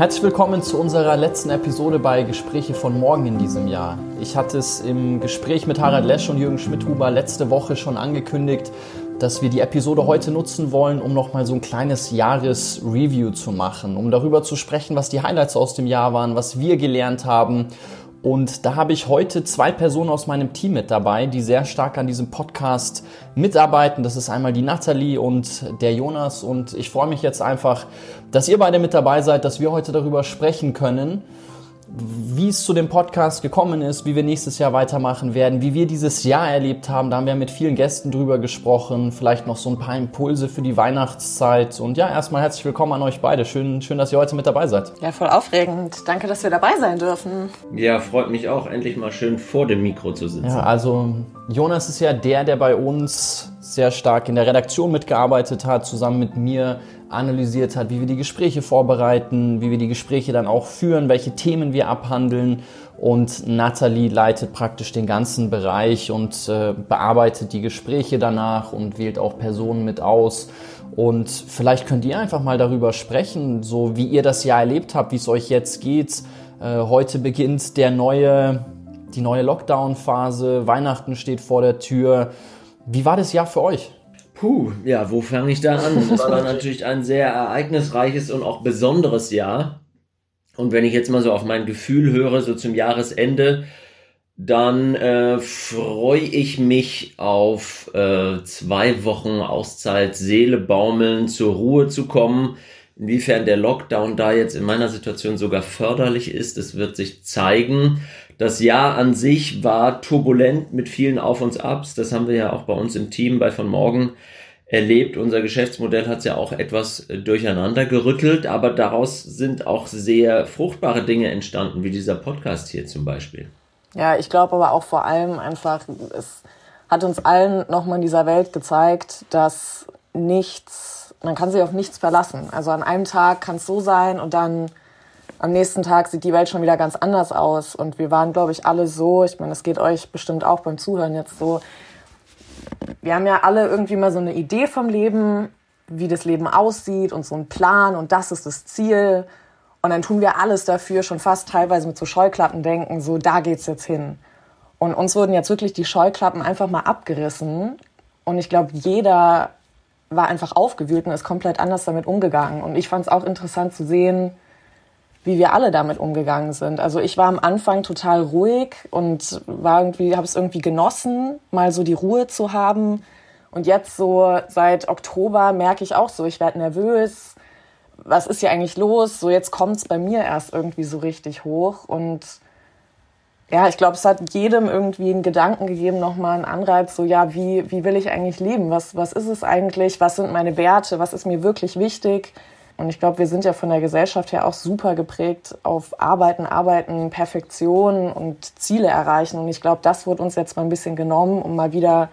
Herzlich willkommen zu unserer letzten Episode bei Gespräche von morgen in diesem Jahr. Ich hatte es im Gespräch mit Harald Lesch und Jürgen Schmidhuber letzte Woche schon angekündigt, dass wir die Episode heute nutzen wollen, um nochmal so ein kleines Jahresreview zu machen, um darüber zu sprechen, was die Highlights aus dem Jahr waren, was wir gelernt haben und da habe ich heute zwei Personen aus meinem Team mit dabei, die sehr stark an diesem Podcast mitarbeiten. Das ist einmal die Nathalie und der Jonas. Und ich freue mich jetzt einfach, dass ihr beide mit dabei seid, dass wir heute darüber sprechen können wie es zu dem Podcast gekommen ist, wie wir nächstes Jahr weitermachen werden, wie wir dieses Jahr erlebt haben. Da haben wir mit vielen Gästen drüber gesprochen, vielleicht noch so ein paar Impulse für die Weihnachtszeit. Und ja, erstmal herzlich willkommen an euch beide. Schön, schön, dass ihr heute mit dabei seid. Ja, voll aufregend. Danke, dass wir dabei sein dürfen. Ja, freut mich auch, endlich mal schön vor dem Mikro zu sitzen. Ja, also Jonas ist ja der, der bei uns sehr stark in der Redaktion mitgearbeitet hat, zusammen mit mir analysiert hat, wie wir die Gespräche vorbereiten, wie wir die Gespräche dann auch führen, welche Themen wir abhandeln. Und Nathalie leitet praktisch den ganzen Bereich und äh, bearbeitet die Gespräche danach und wählt auch Personen mit aus. Und vielleicht könnt ihr einfach mal darüber sprechen, so wie ihr das Jahr erlebt habt, wie es euch jetzt geht. Äh, heute beginnt der neue, die neue Lockdown-Phase. Weihnachten steht vor der Tür. Wie war das Jahr für euch? Puh, ja, wo fange ich da an? Das war natürlich ein sehr ereignisreiches und auch besonderes Jahr. Und wenn ich jetzt mal so auf mein Gefühl höre, so zum Jahresende, dann äh, freue ich mich auf äh, zwei Wochen Auszeit, Seele baumeln, zur Ruhe zu kommen. Inwiefern der Lockdown da jetzt in meiner Situation sogar förderlich ist, das wird sich zeigen. Das Jahr an sich war turbulent mit vielen Auf und Abs. Das haben wir ja auch bei uns im Team bei von morgen erlebt. Unser Geschäftsmodell hat es ja auch etwas äh, durcheinander gerüttelt, aber daraus sind auch sehr fruchtbare Dinge entstanden, wie dieser Podcast hier zum Beispiel. Ja, ich glaube aber auch vor allem einfach, es hat uns allen nochmal in dieser Welt gezeigt, dass nichts, man kann sich auf nichts verlassen. Also an einem Tag kann es so sein und dann am nächsten Tag sieht die Welt schon wieder ganz anders aus. Und wir waren, glaube ich, alle so, ich meine, es geht euch bestimmt auch beim Zuhören jetzt so, wir haben ja alle irgendwie mal so eine Idee vom Leben, wie das Leben aussieht und so einen Plan und das ist das Ziel. Und dann tun wir alles dafür, schon fast teilweise mit so Scheuklappen denken, so da geht's jetzt hin. Und uns wurden jetzt wirklich die Scheuklappen einfach mal abgerissen. Und ich glaube, jeder war einfach aufgewühlt und ist komplett anders damit umgegangen. Und ich fand es auch interessant zu sehen, wie wir alle damit umgegangen sind. Also ich war am Anfang total ruhig und war irgendwie, habe es irgendwie genossen, mal so die Ruhe zu haben. Und jetzt so seit Oktober merke ich auch so, ich werde nervös. Was ist hier eigentlich los? So jetzt kommt es bei mir erst irgendwie so richtig hoch. Und ja, ich glaube, es hat jedem irgendwie einen Gedanken gegeben, nochmal einen Anreiz, so ja, wie, wie will ich eigentlich leben? Was, was ist es eigentlich? Was sind meine Werte? Was ist mir wirklich wichtig? Und ich glaube, wir sind ja von der Gesellschaft her auch super geprägt auf Arbeiten, Arbeiten, Perfektion und Ziele erreichen. Und ich glaube, das wird uns jetzt mal ein bisschen genommen, um mal wieder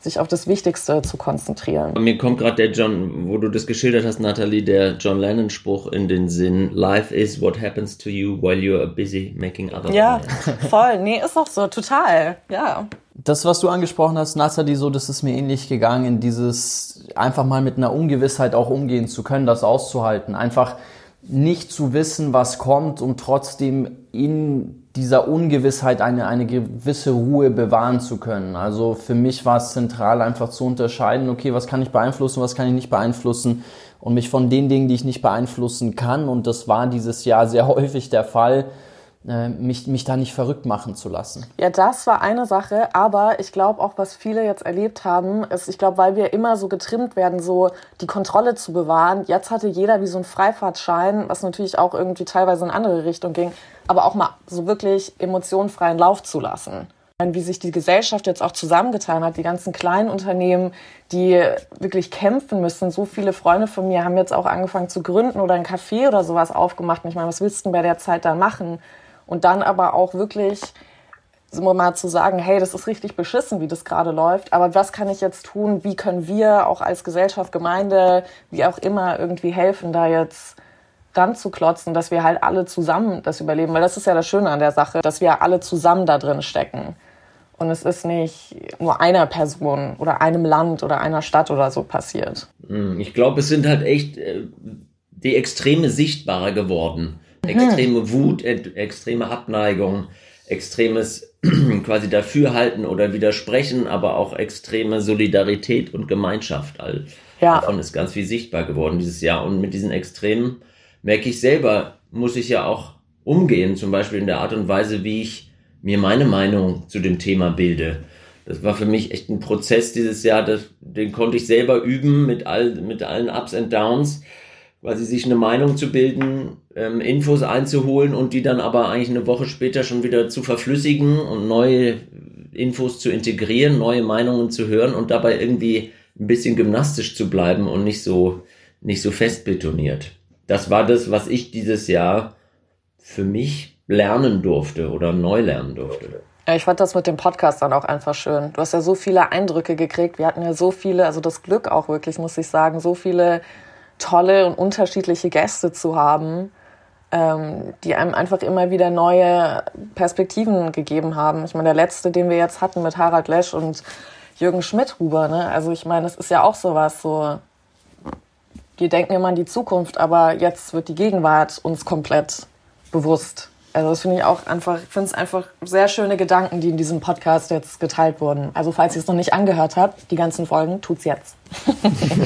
sich auf das Wichtigste zu konzentrieren. Und mir kommt gerade der John, wo du das geschildert hast, Natalie, der John Lennon-Spruch in den Sinn: Life is what happens to you while you're busy making other Ja, plans. voll. Nee, ist auch so, total. Ja. Das, was du angesprochen hast, Natalie, so, das ist mir ähnlich gegangen, dieses einfach mal mit einer Ungewissheit auch umgehen zu können, das auszuhalten. Einfach nicht zu wissen, was kommt und trotzdem in dieser Ungewissheit eine, eine gewisse Ruhe bewahren zu können. Also für mich war es zentral einfach zu unterscheiden, okay, was kann ich beeinflussen, was kann ich nicht beeinflussen und mich von den Dingen, die ich nicht beeinflussen kann, und das war dieses Jahr sehr häufig der Fall, mich, mich da nicht verrückt machen zu lassen. Ja, das war eine Sache, aber ich glaube auch, was viele jetzt erlebt haben, ist, ich glaube, weil wir immer so getrimmt werden, so die Kontrolle zu bewahren. Jetzt hatte jeder wie so einen Freifahrtschein, was natürlich auch irgendwie teilweise in andere Richtung ging, aber auch mal so wirklich emotionenfreien Lauf zu lassen. Wie sich die Gesellschaft jetzt auch zusammengetan hat, die ganzen kleinen Unternehmen, die wirklich kämpfen müssen. So viele Freunde von mir haben jetzt auch angefangen zu gründen oder ein Café oder sowas aufgemacht. Ich meine, was willst du denn bei der Zeit dann machen? Und dann aber auch wirklich mal zu sagen, hey, das ist richtig beschissen, wie das gerade läuft, aber was kann ich jetzt tun? Wie können wir auch als Gesellschaft, Gemeinde, wie auch immer irgendwie helfen, da jetzt ranzuklotzen, dass wir halt alle zusammen das überleben, weil das ist ja das Schöne an der Sache, dass wir alle zusammen da drin stecken. Und es ist nicht nur einer Person oder einem Land oder einer Stadt oder so passiert. Hm, ich glaube, es sind halt echt äh, die Extreme sichtbarer geworden extreme Wut, extreme Abneigung, extremes quasi Dafürhalten oder Widersprechen, aber auch extreme Solidarität und Gemeinschaft. All ja. davon ist ganz viel sichtbar geworden dieses Jahr. Und mit diesen Extremen merke ich selber, muss ich ja auch umgehen, zum Beispiel in der Art und Weise, wie ich mir meine Meinung zu dem Thema bilde. Das war für mich echt ein Prozess dieses Jahr, das, den konnte ich selber üben mit, all, mit allen Ups und Downs, quasi sich eine Meinung zu bilden, ähm, Infos einzuholen und die dann aber eigentlich eine Woche später schon wieder zu verflüssigen und neue Infos zu integrieren, neue Meinungen zu hören und dabei irgendwie ein bisschen gymnastisch zu bleiben und nicht so, nicht so fest betoniert. Das war das, was ich dieses Jahr für mich lernen durfte oder neu lernen durfte. Ja, ich fand das mit dem Podcast dann auch einfach schön. Du hast ja so viele Eindrücke gekriegt. Wir hatten ja so viele, also das Glück auch wirklich, muss ich sagen, so viele tolle und unterschiedliche Gäste zu haben, ähm, die einem einfach immer wieder neue Perspektiven gegeben haben. Ich meine, der letzte, den wir jetzt hatten mit Harald Lesch und Jürgen Schmidhuber, ne? Also ich meine, das ist ja auch sowas, so wir denken immer an die Zukunft, aber jetzt wird die Gegenwart uns komplett bewusst. Also das finde ich auch einfach, ich finde es einfach sehr schöne Gedanken, die in diesem Podcast jetzt geteilt wurden. Also falls ihr es noch nicht angehört habt, die ganzen Folgen, tut's jetzt.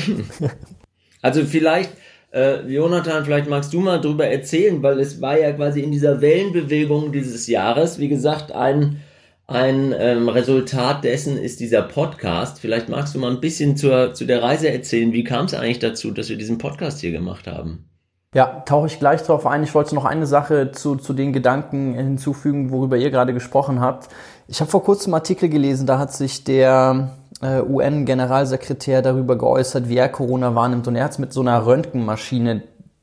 also vielleicht, äh, Jonathan, vielleicht magst du mal drüber erzählen, weil es war ja quasi in dieser Wellenbewegung dieses Jahres, wie gesagt, ein ein ähm, Resultat dessen ist dieser Podcast. Vielleicht magst du mal ein bisschen zur, zu der Reise erzählen. Wie kam es eigentlich dazu, dass wir diesen Podcast hier gemacht haben? Ja, tauche ich gleich drauf ein. Ich wollte noch eine Sache zu, zu den Gedanken hinzufügen, worüber ihr gerade gesprochen habt. Ich habe vor kurzem einen Artikel gelesen, da hat sich der UN-Generalsekretär darüber geäußert, wie er Corona wahrnimmt. Und er hat es mit so einer Röntgenmaschine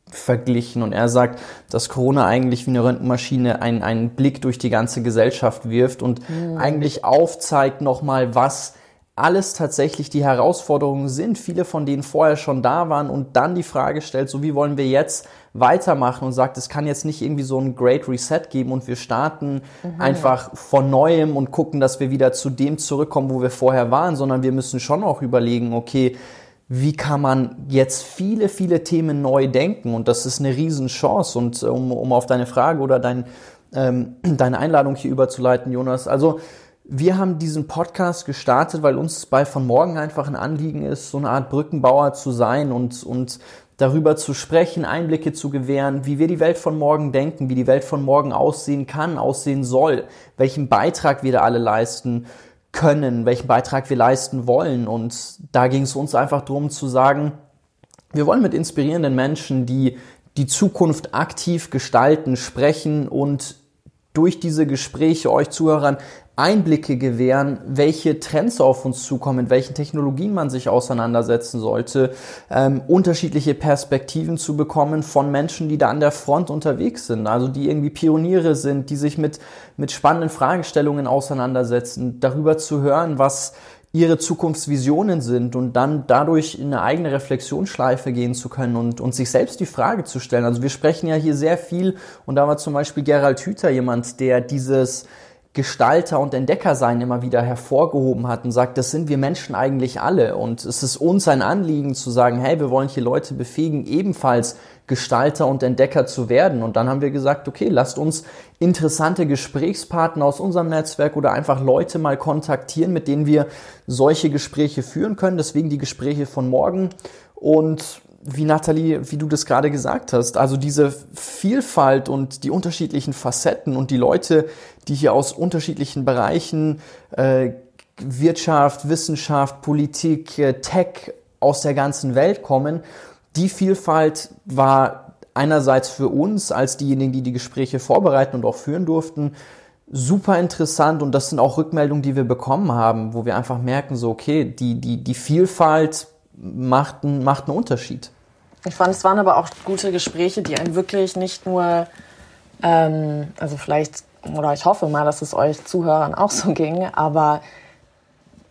verglichen und er sagt, dass Corona eigentlich wie eine Röntgenmaschine einen, einen Blick durch die ganze Gesellschaft wirft und mhm. eigentlich aufzeigt nochmal, was alles tatsächlich die Herausforderungen sind, viele von denen vorher schon da waren und dann die Frage stellt, so wie wollen wir jetzt weitermachen und sagt, es kann jetzt nicht irgendwie so ein Great Reset geben und wir starten mhm. einfach von neuem und gucken, dass wir wieder zu dem zurückkommen, wo wir vorher waren, sondern wir müssen schon auch überlegen, okay, wie kann man jetzt viele, viele Themen neu denken? Und das ist eine Riesenchance. Und äh, um, um auf deine Frage oder dein, ähm, deine Einladung hier überzuleiten, Jonas, also wir haben diesen Podcast gestartet, weil uns bei von morgen einfach ein Anliegen ist, so eine Art Brückenbauer zu sein und, und darüber zu sprechen, Einblicke zu gewähren, wie wir die Welt von morgen denken, wie die Welt von morgen aussehen kann, aussehen soll, welchen Beitrag wir da alle leisten können, welchen Beitrag wir leisten wollen. Und da ging es uns einfach darum zu sagen, wir wollen mit inspirierenden Menschen, die die Zukunft aktiv gestalten, sprechen und durch diese Gespräche euch Zuhörern Einblicke gewähren, welche Trends auf uns zukommen, welchen Technologien man sich auseinandersetzen sollte, ähm, unterschiedliche Perspektiven zu bekommen von Menschen, die da an der Front unterwegs sind, also die irgendwie Pioniere sind, die sich mit, mit spannenden Fragestellungen auseinandersetzen, darüber zu hören, was ihre Zukunftsvisionen sind und dann dadurch in eine eigene Reflexionsschleife gehen zu können und, und sich selbst die Frage zu stellen. Also wir sprechen ja hier sehr viel und da war zum Beispiel Gerald Hüther jemand, der dieses Gestalter und Entdecker sein immer wieder hervorgehoben hat und sagt, das sind wir Menschen eigentlich alle. Und es ist uns ein Anliegen zu sagen, hey, wir wollen hier Leute befähigen, ebenfalls Gestalter und Entdecker zu werden. Und dann haben wir gesagt, okay, lasst uns interessante Gesprächspartner aus unserem Netzwerk oder einfach Leute mal kontaktieren, mit denen wir solche Gespräche führen können. Deswegen die Gespräche von morgen. Und wie Nathalie, wie du das gerade gesagt hast, also diese Vielfalt und die unterschiedlichen Facetten und die Leute, die hier aus unterschiedlichen Bereichen äh, Wirtschaft, Wissenschaft, Politik, äh, Tech aus der ganzen Welt kommen, die Vielfalt war einerseits für uns als diejenigen, die die Gespräche vorbereiten und auch führen durften, super interessant und das sind auch Rückmeldungen, die wir bekommen haben, wo wir einfach merken, so okay, die, die, die Vielfalt macht, macht einen Unterschied. Ich fand, es waren aber auch gute Gespräche, die einen wirklich nicht nur, ähm, also vielleicht, oder ich hoffe mal, dass es euch Zuhörern auch so ging, aber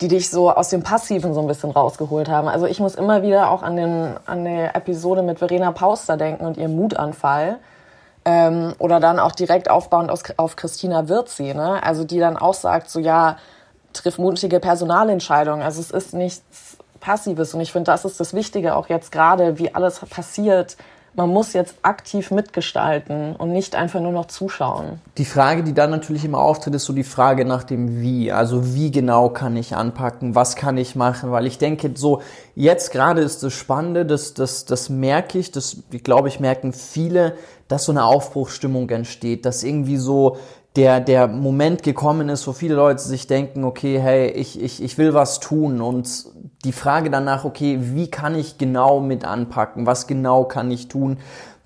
die dich so aus dem Passiven so ein bisschen rausgeholt haben. Also ich muss immer wieder auch an, den, an eine Episode mit Verena Pauster denken und ihrem Mutanfall. Ähm, oder dann auch direkt aufbauend aus, auf Christina Wirzi, ne? Also die dann auch sagt, so ja, triff mutige Personalentscheidungen. Also es ist nichts Passives. Und ich finde, das ist das Wichtige auch jetzt gerade, wie alles passiert, man muss jetzt aktiv mitgestalten und nicht einfach nur noch zuschauen. Die Frage, die dann natürlich immer auftritt, ist so die Frage nach dem Wie. Also wie genau kann ich anpacken, was kann ich machen? Weil ich denke, so jetzt gerade ist das Spannende, das, das, das merke ich, das, glaube, ich merken viele, dass so eine Aufbruchsstimmung entsteht, dass irgendwie so der, der Moment gekommen ist, wo viele Leute sich denken, okay, hey, ich, ich, ich will was tun und die Frage danach, okay, wie kann ich genau mit anpacken, was genau kann ich tun,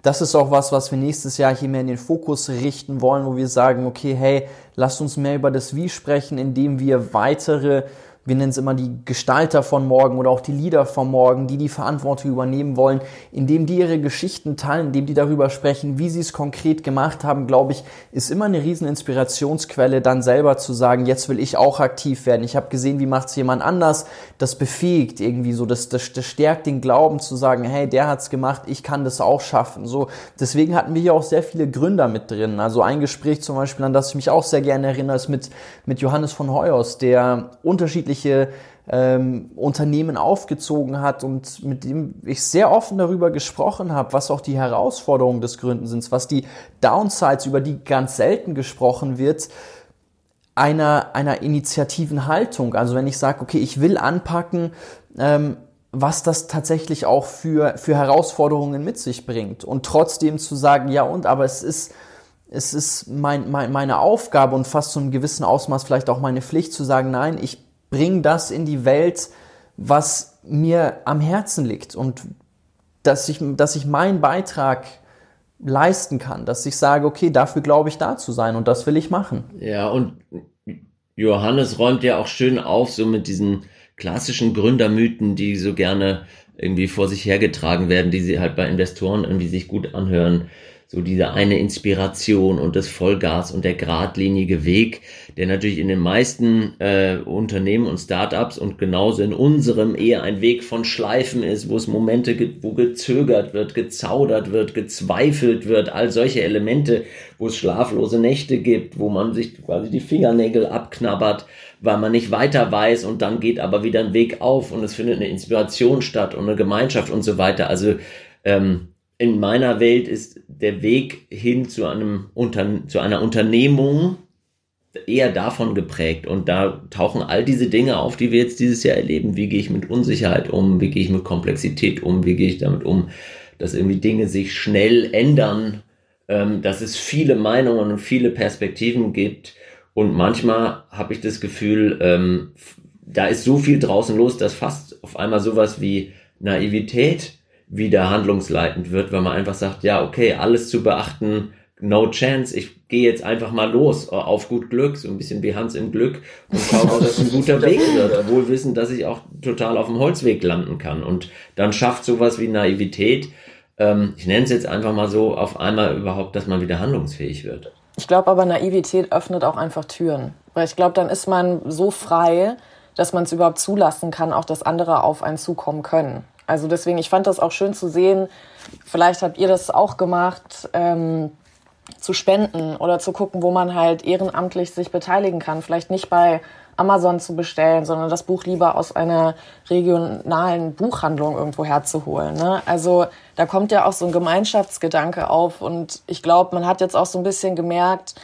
das ist auch was, was wir nächstes Jahr hier mehr in den Fokus richten wollen, wo wir sagen, okay, hey, lasst uns mehr über das Wie sprechen, indem wir weitere wir nennen es immer die Gestalter von morgen oder auch die Leader von morgen, die die Verantwortung übernehmen wollen, indem die ihre Geschichten teilen, indem die darüber sprechen, wie sie es konkret gemacht haben, glaube ich, ist immer eine riesen Inspirationsquelle, dann selber zu sagen, jetzt will ich auch aktiv werden. Ich habe gesehen, wie macht es jemand anders, das befähigt irgendwie so, das, das, das stärkt den Glauben zu sagen, hey, der hat's gemacht, ich kann das auch schaffen. So, deswegen hatten wir hier auch sehr viele Gründer mit drin. Also ein Gespräch zum Beispiel, an das ich mich auch sehr gerne erinnere, ist mit, mit Johannes von Heuers, der unterschiedlich unterschiedliche ähm, Unternehmen aufgezogen hat und mit dem ich sehr offen darüber gesprochen habe, was auch die Herausforderungen des Gründen sind, was die Downsides, über die ganz selten gesprochen wird, einer, einer initiativen Haltung. Also wenn ich sage, okay, ich will anpacken, ähm, was das tatsächlich auch für, für Herausforderungen mit sich bringt. Und trotzdem zu sagen, ja und, aber es ist, es ist mein, mein, meine Aufgabe und fast zu einem gewissen Ausmaß vielleicht auch meine Pflicht zu sagen, nein, ich bring das in die Welt, was mir am Herzen liegt und dass ich, dass ich meinen Beitrag leisten kann, dass ich sage, okay, dafür glaube ich da zu sein und das will ich machen. Ja, und Johannes räumt ja auch schön auf, so mit diesen klassischen Gründermythen, die so gerne irgendwie vor sich hergetragen werden, die sie halt bei Investoren irgendwie sich gut anhören so diese eine Inspiration und das Vollgas und der geradlinige Weg, der natürlich in den meisten äh, Unternehmen und Startups und genauso in unserem eher ein Weg von Schleifen ist, wo es Momente gibt, wo gezögert wird, gezaudert wird, gezweifelt wird, all solche Elemente, wo es schlaflose Nächte gibt, wo man sich quasi die Fingernägel abknabbert, weil man nicht weiter weiß und dann geht aber wieder ein Weg auf und es findet eine Inspiration statt und eine Gemeinschaft und so weiter. Also ähm, in meiner Welt ist der Weg hin zu einem Unter zu einer Unternehmung eher davon geprägt und da tauchen all diese Dinge auf, die wir jetzt dieses Jahr erleben. Wie gehe ich mit Unsicherheit um? Wie gehe ich mit Komplexität um? Wie gehe ich damit um, dass irgendwie Dinge sich schnell ändern, ähm, dass es viele Meinungen und viele Perspektiven gibt und manchmal habe ich das Gefühl, ähm, da ist so viel draußen los, dass fast auf einmal sowas wie Naivität wieder handlungsleitend wird, weil man einfach sagt, ja, okay, alles zu beachten, no chance, ich gehe jetzt einfach mal los, auf gut Glück, so ein bisschen wie Hans im Glück und schaue, ob das ein guter Weg wird, wohl wissen, dass ich auch total auf dem Holzweg landen kann und dann schafft sowas wie Naivität, ähm, ich nenne es jetzt einfach mal so, auf einmal überhaupt, dass man wieder handlungsfähig wird. Ich glaube aber, Naivität öffnet auch einfach Türen, weil ich glaube, dann ist man so frei, dass man es überhaupt zulassen kann, auch dass andere auf einen zukommen können. Also deswegen, ich fand das auch schön zu sehen. Vielleicht habt ihr das auch gemacht, ähm, zu spenden oder zu gucken, wo man halt ehrenamtlich sich beteiligen kann. Vielleicht nicht bei Amazon zu bestellen, sondern das Buch lieber aus einer regionalen Buchhandlung irgendwo herzuholen. Ne? Also da kommt ja auch so ein Gemeinschaftsgedanke auf und ich glaube, man hat jetzt auch so ein bisschen gemerkt,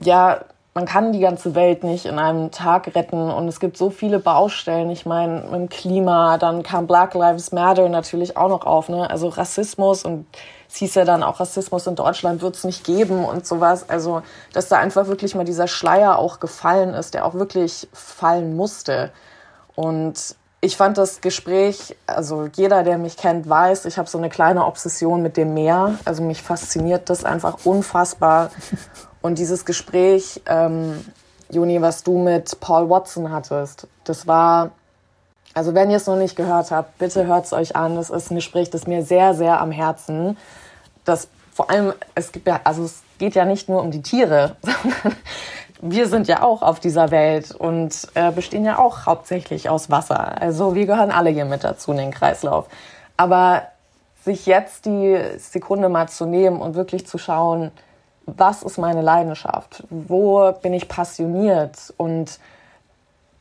ja, man kann die ganze Welt nicht in einem Tag retten und es gibt so viele Baustellen. Ich meine, mit dem Klima, dann kam Black Lives Matter natürlich auch noch auf, ne? Also Rassismus und es hieß ja dann auch Rassismus in Deutschland wird es nicht geben und sowas. Also, dass da einfach wirklich mal dieser Schleier auch gefallen ist, der auch wirklich fallen musste. Und ich fand das Gespräch, also jeder, der mich kennt, weiß, ich habe so eine kleine Obsession mit dem Meer. Also mich fasziniert das einfach unfassbar. Und dieses Gespräch, ähm, Juni, was du mit Paul Watson hattest, das war, also wenn ihr es noch nicht gehört habt, bitte hört es euch an. Das ist ein Gespräch, das mir sehr, sehr am Herzen. Das vor allem, es gibt ja, also es geht ja nicht nur um die Tiere, sondern wir sind ja auch auf dieser Welt und äh, bestehen ja auch hauptsächlich aus Wasser. Also wir gehören alle hier mit dazu in den Kreislauf. Aber sich jetzt die Sekunde mal zu nehmen und wirklich zu schauen, was ist meine Leidenschaft? Wo bin ich passioniert? Und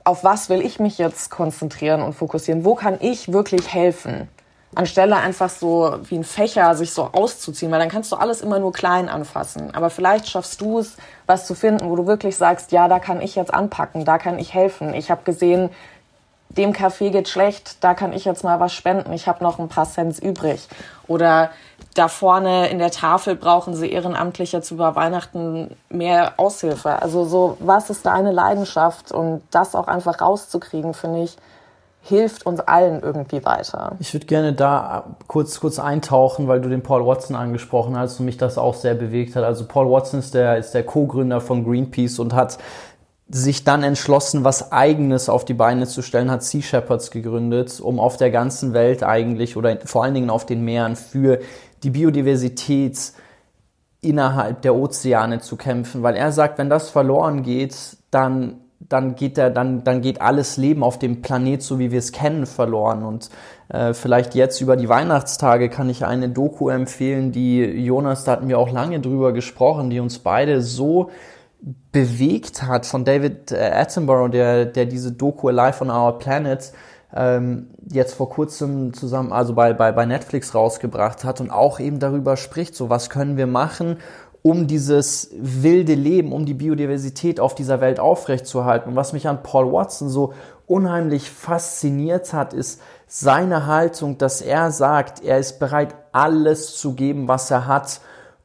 auf was will ich mich jetzt konzentrieren und fokussieren? Wo kann ich wirklich helfen? Anstelle einfach so wie ein Fächer sich so auszuziehen, weil dann kannst du alles immer nur klein anfassen. Aber vielleicht schaffst du es, was zu finden, wo du wirklich sagst, ja, da kann ich jetzt anpacken, da kann ich helfen. Ich habe gesehen, dem Café geht schlecht, da kann ich jetzt mal was spenden, ich habe noch ein paar Cents übrig. Oder da vorne in der Tafel brauchen sie Ehrenamtliche zu über Weihnachten mehr Aushilfe. Also so, was ist deine Leidenschaft? Und das auch einfach rauszukriegen, finde ich, hilft uns allen irgendwie weiter. Ich würde gerne da kurz, kurz eintauchen, weil du den Paul Watson angesprochen hast und mich das auch sehr bewegt hat. Also Paul Watson ist der, ist der Co-Gründer von Greenpeace und hat sich dann entschlossen, was Eigenes auf die Beine zu stellen, hat Sea Shepherds gegründet, um auf der ganzen Welt eigentlich oder vor allen Dingen auf den Meeren für die Biodiversität innerhalb der Ozeane zu kämpfen, weil er sagt, wenn das verloren geht, dann dann geht der, dann, dann geht alles Leben auf dem Planet, so wie wir es kennen, verloren. Und äh, vielleicht jetzt über die Weihnachtstage kann ich eine Doku empfehlen, die Jonas, da hatten wir auch lange drüber gesprochen, die uns beide so bewegt hat von David äh, Attenborough, der, der diese Doku Alive on Our Planet ähm, jetzt vor kurzem zusammen, also bei, bei, bei Netflix rausgebracht hat und auch eben darüber spricht, so was können wir machen, um dieses wilde Leben, um die Biodiversität auf dieser Welt aufrechtzuerhalten. Und was mich an Paul Watson so unheimlich fasziniert hat, ist seine Haltung, dass er sagt, er ist bereit, alles zu geben, was er hat,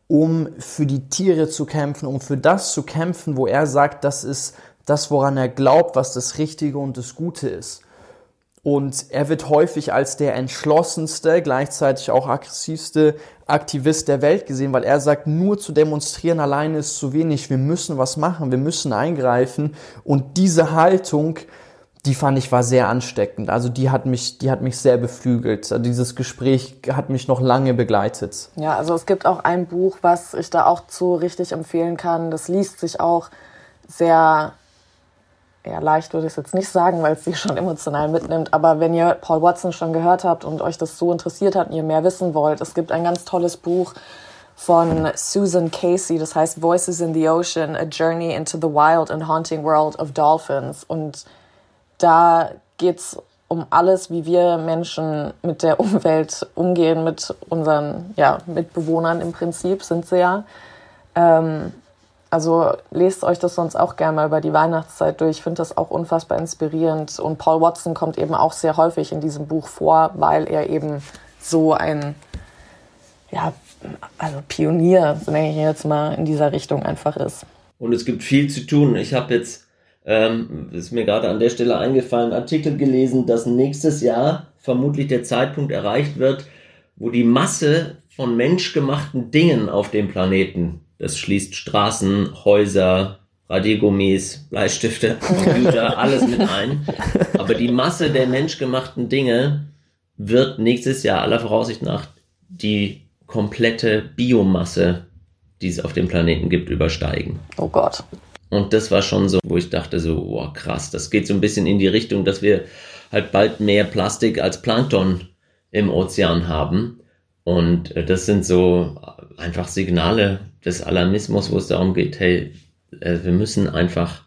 um für die Tiere zu kämpfen, um für das zu kämpfen, wo er sagt, das ist das, woran er glaubt, was das Richtige und das Gute ist. Und er wird häufig als der entschlossenste, gleichzeitig auch aggressivste Aktivist der Welt gesehen, weil er sagt, nur zu demonstrieren alleine ist zu wenig. Wir müssen was machen, wir müssen eingreifen. Und diese Haltung, die fand ich war sehr ansteckend. Also die hat mich, die hat mich sehr beflügelt. Also dieses Gespräch hat mich noch lange begleitet. Ja, also es gibt auch ein Buch, was ich da auch zu richtig empfehlen kann. Das liest sich auch sehr ja, leicht würde ich es jetzt nicht sagen, weil es sie schon emotional mitnimmt. Aber wenn ihr Paul Watson schon gehört habt und euch das so interessiert hat und ihr mehr wissen wollt, es gibt ein ganz tolles Buch von Susan Casey, das heißt Voices in the Ocean, A Journey into the Wild and Haunting World of Dolphins. Und da geht's um alles, wie wir Menschen mit der Umwelt umgehen, mit unseren ja, Mitbewohnern im Prinzip sind sie ja. Ähm, also lest euch das sonst auch gerne mal über die Weihnachtszeit durch. Ich finde das auch unfassbar inspirierend. Und Paul Watson kommt eben auch sehr häufig in diesem Buch vor, weil er eben so ein, ja, also Pionier, nenne ich jetzt mal, in dieser Richtung einfach ist. Und es gibt viel zu tun. Ich habe jetzt, ähm, ist mir gerade an der Stelle eingefallen, Artikel gelesen, dass nächstes Jahr vermutlich der Zeitpunkt erreicht wird, wo die Masse von menschgemachten Dingen auf dem Planeten das schließt Straßen, Häuser, Radiergummis, Bleistifte, Computer, alles mit ein. Aber die Masse der menschgemachten Dinge wird nächstes Jahr aller Voraussicht nach die komplette Biomasse, die es auf dem Planeten gibt, übersteigen. Oh Gott. Und das war schon so, wo ich dachte so, wow, krass, das geht so ein bisschen in die Richtung, dass wir halt bald mehr Plastik als Plankton im Ozean haben. Und äh, das sind so einfach Signale des Alarmismus, wo es darum geht, hey, äh, wir müssen einfach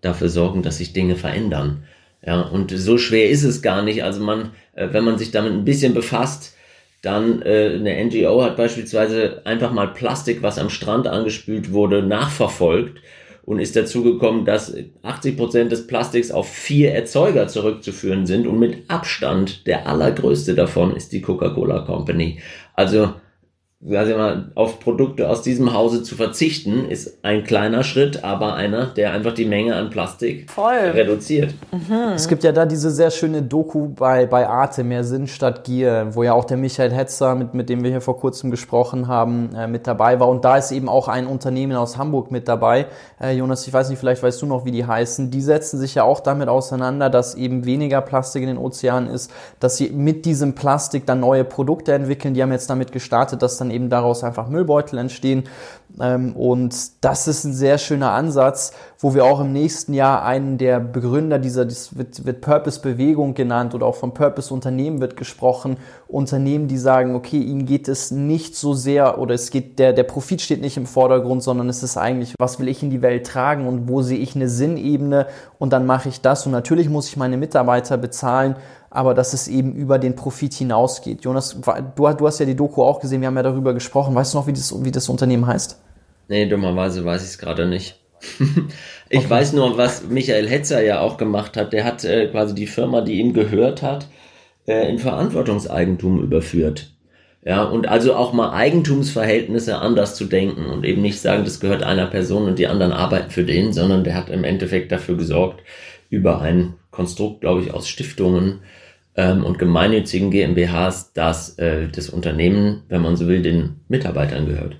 dafür sorgen, dass sich Dinge verändern. Ja, und so schwer ist es gar nicht. Also man, äh, wenn man sich damit ein bisschen befasst, dann äh, eine NGO hat beispielsweise einfach mal Plastik, was am Strand angespült wurde, nachverfolgt und ist dazu gekommen, dass 80 Prozent des Plastiks auf vier Erzeuger zurückzuführen sind und mit Abstand der allergrößte davon ist die Coca-Cola Company. Also sag mal, auf Produkte aus diesem Hause zu verzichten, ist ein kleiner Schritt, aber einer, der einfach die Menge an Plastik Voll. reduziert. Mhm. Es gibt ja da diese sehr schöne Doku bei, bei Arte, Mehr Sinn statt Gier, wo ja auch der Michael Hetzer, mit, mit dem wir hier vor kurzem gesprochen haben, äh, mit dabei war. Und da ist eben auch ein Unternehmen aus Hamburg mit dabei. Äh, Jonas, ich weiß nicht, vielleicht weißt du noch, wie die heißen. Die setzen sich ja auch damit auseinander, dass eben weniger Plastik in den Ozeanen ist, dass sie mit diesem Plastik dann neue Produkte entwickeln. Die haben jetzt damit gestartet, dass dann eben daraus einfach Müllbeutel entstehen. Ähm, und das ist ein sehr schöner Ansatz, wo wir auch im nächsten Jahr einen der Begründer dieser, das wird, wird Purpose-Bewegung genannt oder auch vom Purpose-Unternehmen wird gesprochen. Unternehmen, die sagen, okay, ihnen geht es nicht so sehr oder es geht, der, der Profit steht nicht im Vordergrund, sondern es ist eigentlich, was will ich in die Welt tragen und wo sehe ich eine Sinnebene und dann mache ich das. Und natürlich muss ich meine Mitarbeiter bezahlen, aber dass es eben über den Profit hinausgeht. Jonas, du, du hast ja die Doku auch gesehen, wir haben ja darüber gesprochen. Weißt du noch, wie das, wie das Unternehmen heißt? Nee, dummerweise weiß ich es gerade nicht. ich okay. weiß nur, was Michael Hetzer ja auch gemacht hat. Der hat äh, quasi die Firma, die ihm gehört hat, äh, in Verantwortungseigentum überführt. Ja, und also auch mal Eigentumsverhältnisse anders zu denken und eben nicht sagen, das gehört einer Person und die anderen arbeiten für den, sondern der hat im Endeffekt dafür gesorgt, über ein Konstrukt, glaube ich, aus Stiftungen ähm, und gemeinnützigen GmbHs, dass äh, das Unternehmen, wenn man so will, den Mitarbeitern gehört.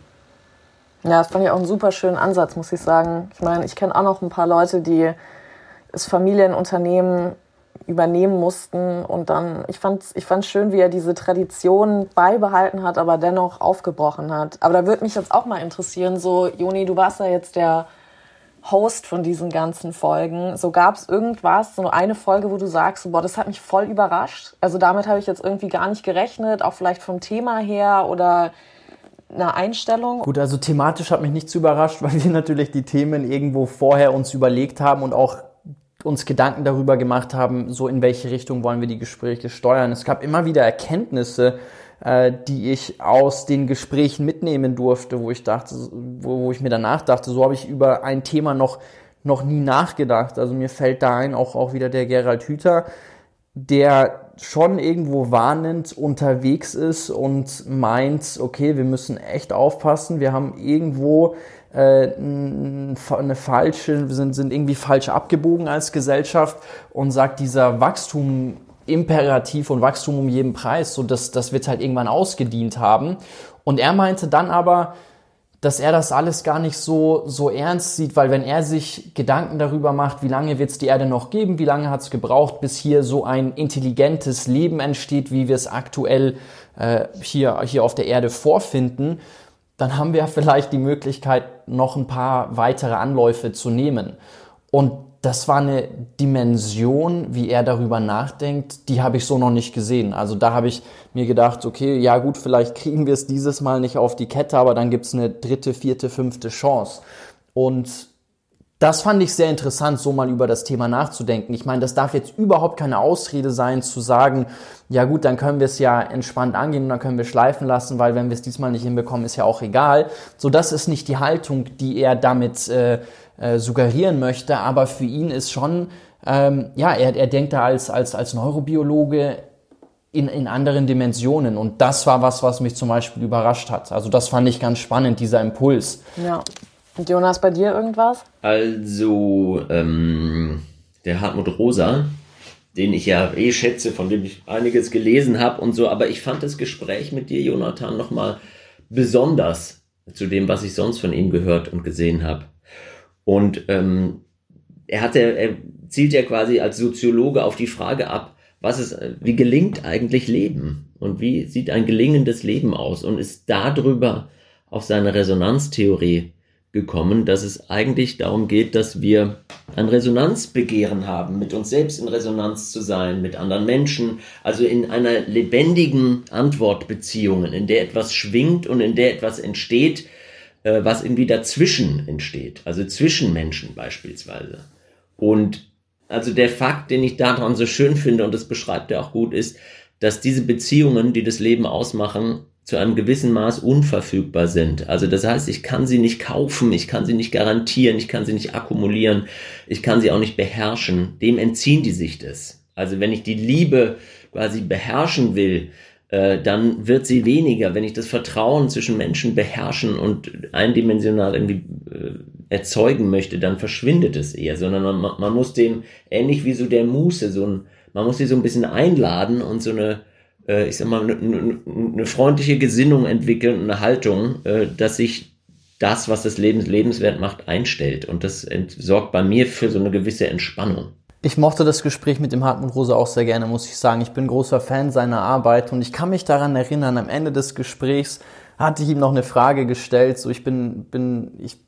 Ja, das fand ich auch einen super schönen Ansatz, muss ich sagen. Ich meine, ich kenne auch noch ein paar Leute, die das Familienunternehmen übernehmen mussten und dann, ich fand ich fand schön, wie er diese Tradition beibehalten hat, aber dennoch aufgebrochen hat. Aber da würde mich jetzt auch mal interessieren, so, Joni, du warst ja jetzt der Host von diesen ganzen Folgen. So gab es irgendwas, so eine Folge, wo du sagst, boah, das hat mich voll überrascht. Also damit habe ich jetzt irgendwie gar nicht gerechnet, auch vielleicht vom Thema her oder eine Einstellung. Gut, also thematisch hat mich nichts überrascht, weil wir natürlich die Themen irgendwo vorher uns überlegt haben und auch uns Gedanken darüber gemacht haben, so in welche Richtung wollen wir die Gespräche steuern. Es gab immer wieder Erkenntnisse, äh, die ich aus den Gesprächen mitnehmen durfte, wo ich dachte, wo, wo ich mir danach dachte, so habe ich über ein Thema noch noch nie nachgedacht. Also mir fällt da ein auch auch wieder der Gerald Hüther, der schon irgendwo warnend unterwegs ist und meint, okay, wir müssen echt aufpassen, wir haben irgendwo äh, eine falsche, wir sind, sind irgendwie falsch abgebogen als Gesellschaft und sagt, dieser Wachstum Imperativ und Wachstum um jeden Preis, so dass das wird halt irgendwann ausgedient haben. Und er meinte dann aber, dass er das alles gar nicht so, so ernst sieht, weil wenn er sich Gedanken darüber macht, wie lange wird es die Erde noch geben, wie lange hat es gebraucht, bis hier so ein intelligentes Leben entsteht, wie wir es aktuell äh, hier, hier auf der Erde vorfinden, dann haben wir vielleicht die Möglichkeit, noch ein paar weitere Anläufe zu nehmen. Und das war eine Dimension, wie er darüber nachdenkt, die habe ich so noch nicht gesehen. Also da habe ich mir gedacht, okay, ja gut, vielleicht kriegen wir es dieses Mal nicht auf die Kette, aber dann gibt es eine dritte, vierte, fünfte Chance. Und das fand ich sehr interessant, so mal über das Thema nachzudenken. Ich meine, das darf jetzt überhaupt keine Ausrede sein, zu sagen, ja gut, dann können wir es ja entspannt angehen und dann können wir schleifen lassen, weil wenn wir es diesmal nicht hinbekommen, ist ja auch egal. So, das ist nicht die Haltung, die er damit äh, äh, suggerieren möchte, aber für ihn ist schon, ähm, ja, er, er denkt da als, als, als Neurobiologe in, in anderen Dimensionen und das war was, was mich zum Beispiel überrascht hat. Also das fand ich ganz spannend, dieser Impuls. Ja. Und Jonas, bei dir irgendwas? Also, ähm, der Hartmut Rosa, den ich ja eh schätze, von dem ich einiges gelesen habe und so, aber ich fand das Gespräch mit dir, Jonathan, nochmal besonders zu dem, was ich sonst von ihm gehört und gesehen habe. Und ähm, er hatte, er zielt ja quasi als Soziologe auf die Frage ab, was ist, wie gelingt eigentlich Leben? Und wie sieht ein gelingendes Leben aus? Und ist darüber auf seine Resonanztheorie gekommen, dass es eigentlich darum geht, dass wir ein Resonanzbegehren haben, mit uns selbst in Resonanz zu sein, mit anderen Menschen, also in einer lebendigen Antwortbeziehung, in der etwas schwingt und in der etwas entsteht, äh, was irgendwie dazwischen entsteht, also zwischen Menschen beispielsweise. Und also der Fakt, den ich daran so schön finde, und das beschreibt er auch gut, ist, dass diese Beziehungen, die das Leben ausmachen, zu einem gewissen Maß unverfügbar sind. Also das heißt, ich kann sie nicht kaufen, ich kann sie nicht garantieren, ich kann sie nicht akkumulieren, ich kann sie auch nicht beherrschen. Dem entziehen die sich das. Also wenn ich die Liebe quasi beherrschen will, dann wird sie weniger. Wenn ich das Vertrauen zwischen Menschen beherrschen und eindimensional irgendwie äh, erzeugen möchte, dann verschwindet es eher, sondern man, man muss dem, ähnlich wie so der Muße, so ein, man muss sie so ein bisschen einladen und so eine, äh, ich sag mal, eine, eine freundliche Gesinnung entwickeln, eine Haltung, äh, dass sich das, was das Leben lebenswert macht, einstellt. Und das sorgt bei mir für so eine gewisse Entspannung. Ich mochte das Gespräch mit dem Hartmut Rose auch sehr gerne, muss ich sagen. Ich bin großer Fan seiner Arbeit und ich kann mich daran erinnern, am Ende des Gesprächs hatte ich ihm noch eine Frage gestellt. So, ich bin, bin, ich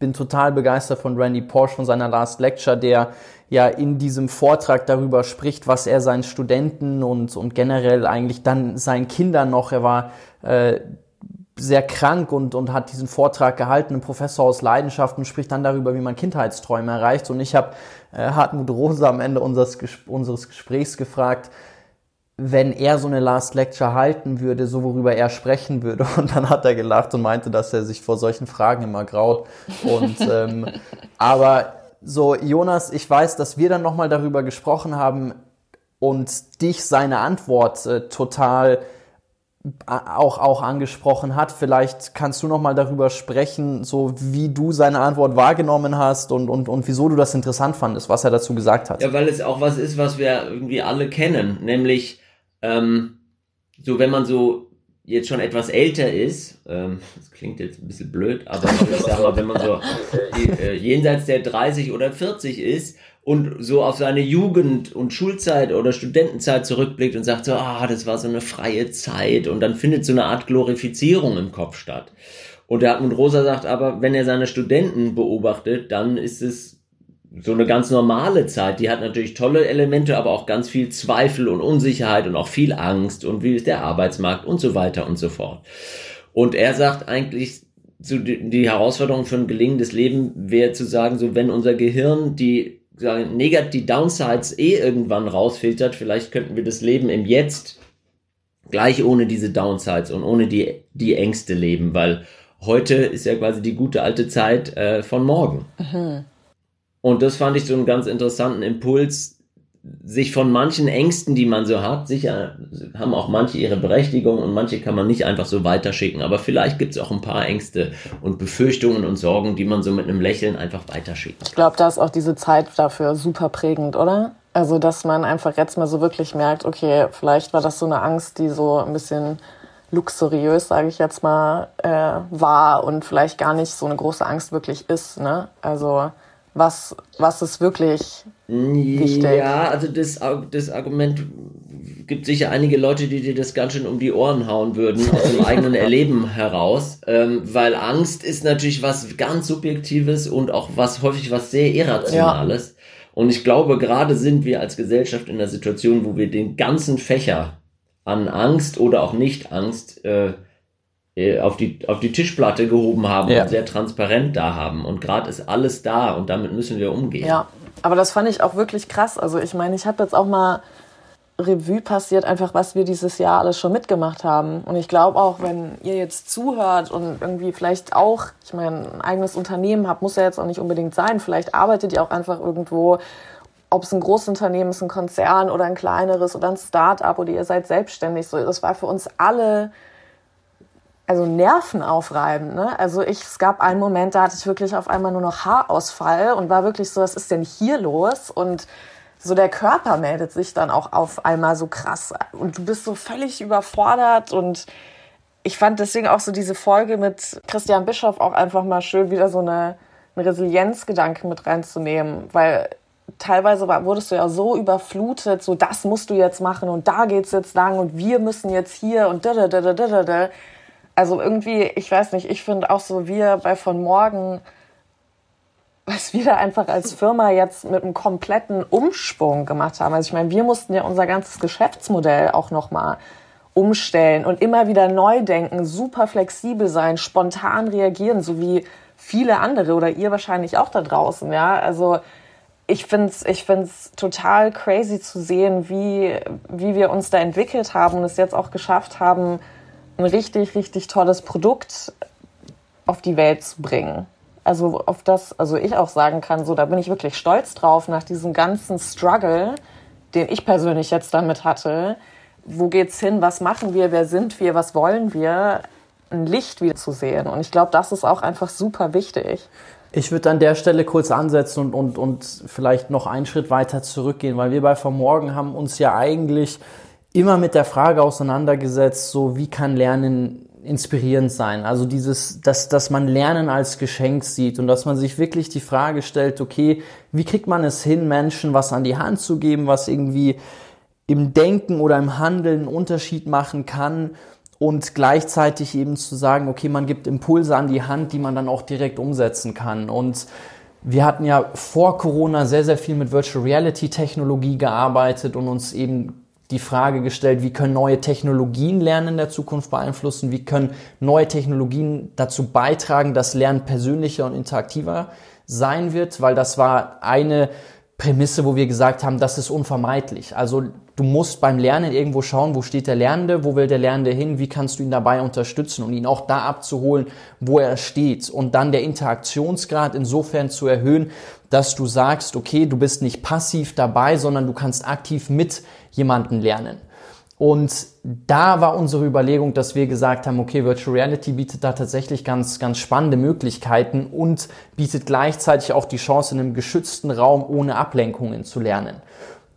bin total begeistert von Randy Porsche, von seiner Last Lecture, der ja in diesem Vortrag darüber spricht, was er seinen Studenten und, und generell eigentlich dann seinen Kindern noch, er war äh, sehr krank und, und hat diesen Vortrag gehalten, ein Professor aus Leidenschaft und spricht dann darüber, wie man Kindheitsträume erreicht. Und ich habe äh, Hartmut Rose am Ende unseres, unseres Gesprächs gefragt, wenn er so eine Last Lecture halten würde, so worüber er sprechen würde. Und dann hat er gelacht und meinte, dass er sich vor solchen Fragen immer graut. Und ähm, aber so, Jonas, ich weiß, dass wir dann nochmal darüber gesprochen haben und dich seine Antwort äh, total auch, auch angesprochen hat. Vielleicht kannst du noch mal darüber sprechen, so wie du seine Antwort wahrgenommen hast und, und, und wieso du das interessant fandest, was er dazu gesagt hat. Ja, weil es auch was ist, was wir irgendwie alle kennen, nämlich ähm, so wenn man so jetzt schon etwas älter ist, ähm, das klingt jetzt ein bisschen blöd, aber ich sag mal, wenn man so äh, jenseits der 30 oder 40 ist und so auf seine Jugend und Schulzeit oder Studentenzeit zurückblickt und sagt so, ah, das war so eine freie Zeit und dann findet so eine Art Glorifizierung im Kopf statt. Und der Hartmut Rosa sagt aber, wenn er seine Studenten beobachtet, dann ist es so eine ganz normale Zeit. Die hat natürlich tolle Elemente, aber auch ganz viel Zweifel und Unsicherheit und auch viel Angst und wie ist der Arbeitsmarkt und so weiter und so fort. Und er sagt eigentlich, so die, Herausforderung für ein gelingendes Leben wäre zu sagen, so wenn unser Gehirn die negat die Downsides eh irgendwann rausfiltert, vielleicht könnten wir das Leben im Jetzt gleich ohne diese Downsides und ohne die, die Ängste leben, weil heute ist ja quasi die gute alte Zeit äh, von morgen. Mhm. Und das fand ich so einen ganz interessanten Impuls, sich von manchen Ängsten, die man so hat, sicher haben auch manche ihre Berechtigung und manche kann man nicht einfach so weiterschicken. Aber vielleicht gibt es auch ein paar Ängste und Befürchtungen und Sorgen, die man so mit einem Lächeln einfach weiterschickt. Ich glaube, da ist auch diese Zeit dafür super prägend, oder? Also, dass man einfach jetzt mal so wirklich merkt, okay, vielleicht war das so eine Angst, die so ein bisschen luxuriös, sage ich jetzt mal, äh, war und vielleicht gar nicht so eine große Angst wirklich ist. Ne? Also was, was ist wirklich wichtig? Ja, also das, das Argument gibt sicher einige Leute, die dir das ganz schön um die Ohren hauen würden, aus dem eigenen Erleben heraus, ähm, weil Angst ist natürlich was ganz Subjektives und auch was häufig was sehr Irrationales. Ja. Und ich glaube, gerade sind wir als Gesellschaft in einer Situation, wo wir den ganzen Fächer an Angst oder auch Nicht-Angst äh, äh, auf die, auf die Tischplatte gehoben haben ja. und sehr transparent da haben. Und gerade ist alles da und damit müssen wir umgehen. Ja, aber das fand ich auch wirklich krass. Also ich meine, ich habe jetzt auch mal Revue passiert, einfach was wir dieses Jahr alles schon mitgemacht haben. Und ich glaube auch, wenn ihr jetzt zuhört und irgendwie vielleicht auch, ich meine, ein eigenes Unternehmen habt, muss ja jetzt auch nicht unbedingt sein. Vielleicht arbeitet ihr auch einfach irgendwo, ob es ein Großunternehmen ist, ein Konzern oder ein kleineres oder ein Start-up oder ihr seid selbstständig. So, das war für uns alle also nervenaufreibend. Ne? Also ich, es gab einen Moment, da hatte ich wirklich auf einmal nur noch Haarausfall und war wirklich so, was ist denn hier los? Und so der Körper meldet sich dann auch auf einmal so krass und du bist so völlig überfordert und ich fand deswegen auch so diese Folge mit Christian Bischoff auch einfach mal schön, wieder so eine, eine Resilienzgedanke mit reinzunehmen, weil teilweise wurdest du ja so überflutet, so das musst du jetzt machen und da geht's jetzt lang und wir müssen jetzt hier und da da da da da da also irgendwie, ich weiß nicht, ich finde auch so, wir bei von morgen, was wir da einfach als Firma jetzt mit einem kompletten Umschwung gemacht haben. Also ich meine, wir mussten ja unser ganzes Geschäftsmodell auch nochmal umstellen und immer wieder neu denken, super flexibel sein, spontan reagieren, so wie viele andere oder ihr wahrscheinlich auch da draußen, ja. Also ich finde es ich find's total crazy zu sehen, wie, wie wir uns da entwickelt haben und es jetzt auch geschafft haben, ein richtig, richtig tolles Produkt auf die Welt zu bringen. Also auf das, also ich auch sagen kann, so da bin ich wirklich stolz drauf nach diesem ganzen Struggle, den ich persönlich jetzt damit hatte. Wo geht's hin? Was machen wir? Wer sind wir? Was wollen wir? Ein Licht wieder zu sehen. Und ich glaube, das ist auch einfach super wichtig. Ich würde an der Stelle kurz ansetzen und, und, und vielleicht noch einen Schritt weiter zurückgehen, weil wir bei Vermorgen haben uns ja eigentlich immer mit der Frage auseinandergesetzt, so wie kann Lernen inspirierend sein? Also dieses, dass, dass man Lernen als Geschenk sieht und dass man sich wirklich die Frage stellt, okay, wie kriegt man es hin, Menschen was an die Hand zu geben, was irgendwie im Denken oder im Handeln einen Unterschied machen kann und gleichzeitig eben zu sagen, okay, man gibt Impulse an die Hand, die man dann auch direkt umsetzen kann. Und wir hatten ja vor Corona sehr, sehr viel mit Virtual Reality Technologie gearbeitet und uns eben die Frage gestellt, wie können neue Technologien Lernen in der Zukunft beeinflussen, wie können neue Technologien dazu beitragen, dass Lernen persönlicher und interaktiver sein wird, weil das war eine Prämisse, wo wir gesagt haben, das ist unvermeidlich. Also du musst beim Lernen irgendwo schauen, wo steht der Lernende, wo will der Lernende hin, wie kannst du ihn dabei unterstützen und ihn auch da abzuholen, wo er steht. Und dann der Interaktionsgrad insofern zu erhöhen, dass du sagst, okay, du bist nicht passiv dabei, sondern du kannst aktiv mit jemanden lernen. Und da war unsere Überlegung, dass wir gesagt haben, okay, Virtual Reality bietet da tatsächlich ganz, ganz spannende Möglichkeiten und bietet gleichzeitig auch die Chance, in einem geschützten Raum ohne Ablenkungen zu lernen.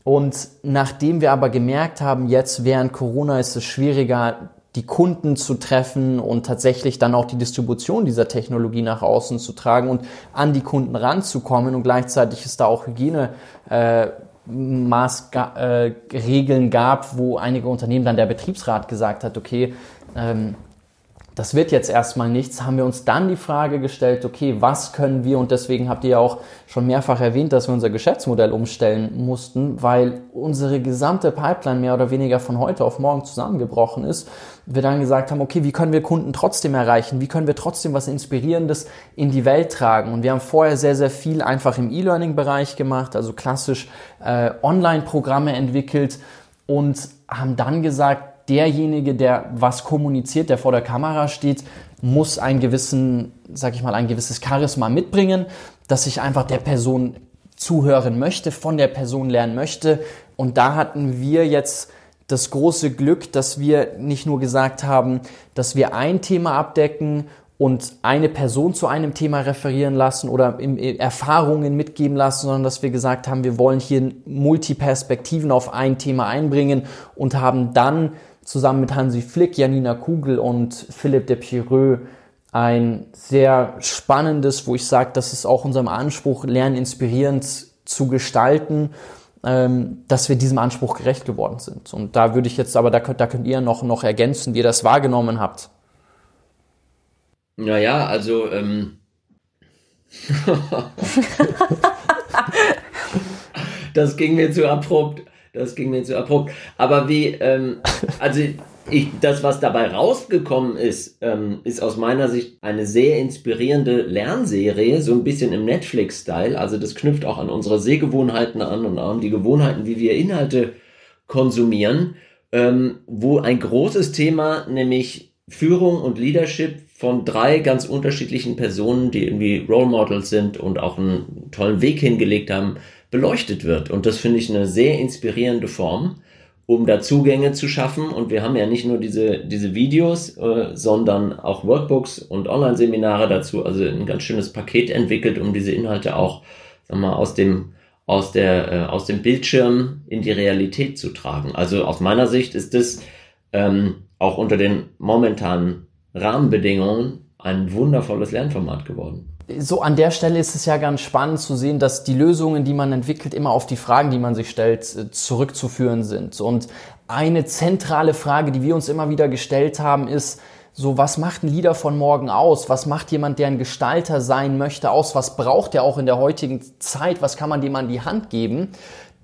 Und nachdem wir aber gemerkt haben, jetzt während Corona ist es schwieriger, die Kunden zu treffen und tatsächlich dann auch die Distribution dieser Technologie nach außen zu tragen und an die Kunden ranzukommen und gleichzeitig ist da auch Hygiene äh, Maßregeln äh, gab, wo einige Unternehmen dann der Betriebsrat gesagt hat, okay, ähm, das wird jetzt erstmal nichts, haben wir uns dann die Frage gestellt, okay, was können wir, und deswegen habt ihr ja auch schon mehrfach erwähnt, dass wir unser Geschäftsmodell umstellen mussten, weil unsere gesamte Pipeline mehr oder weniger von heute auf morgen zusammengebrochen ist. Wir dann gesagt haben, okay, wie können wir Kunden trotzdem erreichen? Wie können wir trotzdem was Inspirierendes in die Welt tragen? Und wir haben vorher sehr, sehr viel einfach im E-Learning-Bereich gemacht, also klassisch äh, Online-Programme entwickelt und haben dann gesagt, derjenige, der was kommuniziert, der vor der Kamera steht, muss einen gewissen, sag ich mal, ein gewisses Charisma mitbringen, dass ich einfach der Person zuhören möchte, von der Person lernen möchte. Und da hatten wir jetzt das große Glück, dass wir nicht nur gesagt haben, dass wir ein Thema abdecken und eine Person zu einem Thema referieren lassen oder Erfahrungen mitgeben lassen, sondern dass wir gesagt haben, wir wollen hier Multiperspektiven auf ein Thema einbringen und haben dann zusammen mit Hansi Flick, Janina Kugel und Philipp de Pireux ein sehr spannendes, wo ich sage, das ist auch unserem Anspruch, Lernen inspirierend zu gestalten, ähm, dass wir diesem Anspruch gerecht geworden sind. Und da würde ich jetzt, aber da könnt, da könnt ihr noch, noch ergänzen, wie ihr das wahrgenommen habt. Naja, also ähm das ging mir zu abrupt. Das ging mir zu abrupt. Aber wie, ähm, also ich, das, was dabei rausgekommen ist, ähm, ist aus meiner Sicht eine sehr inspirierende Lernserie, so ein bisschen im Netflix-Style. Also das knüpft auch an unsere Sehgewohnheiten an und an die Gewohnheiten, wie wir Inhalte konsumieren, ähm, wo ein großes Thema, nämlich Führung und Leadership von drei ganz unterschiedlichen Personen, die irgendwie Role Models sind und auch einen tollen Weg hingelegt haben, beleuchtet wird. Und das finde ich eine sehr inspirierende Form, um da Zugänge zu schaffen. Und wir haben ja nicht nur diese, diese Videos, äh, sondern auch Workbooks und Online-Seminare dazu. Also ein ganz schönes Paket entwickelt, um diese Inhalte auch, wir mal, aus dem aus der äh, aus dem Bildschirm in die Realität zu tragen. Also aus meiner Sicht ist das ähm, auch unter den momentanen Rahmenbedingungen ein wundervolles Lernformat geworden so an der Stelle ist es ja ganz spannend zu sehen, dass die Lösungen, die man entwickelt, immer auf die Fragen, die man sich stellt, äh, zurückzuführen sind. Und eine zentrale Frage, die wir uns immer wieder gestellt haben, ist, so, was macht ein Leader von morgen aus? Was macht jemand, der ein Gestalter sein möchte, aus? Was braucht er auch in der heutigen Zeit? Was kann man dem an die Hand geben?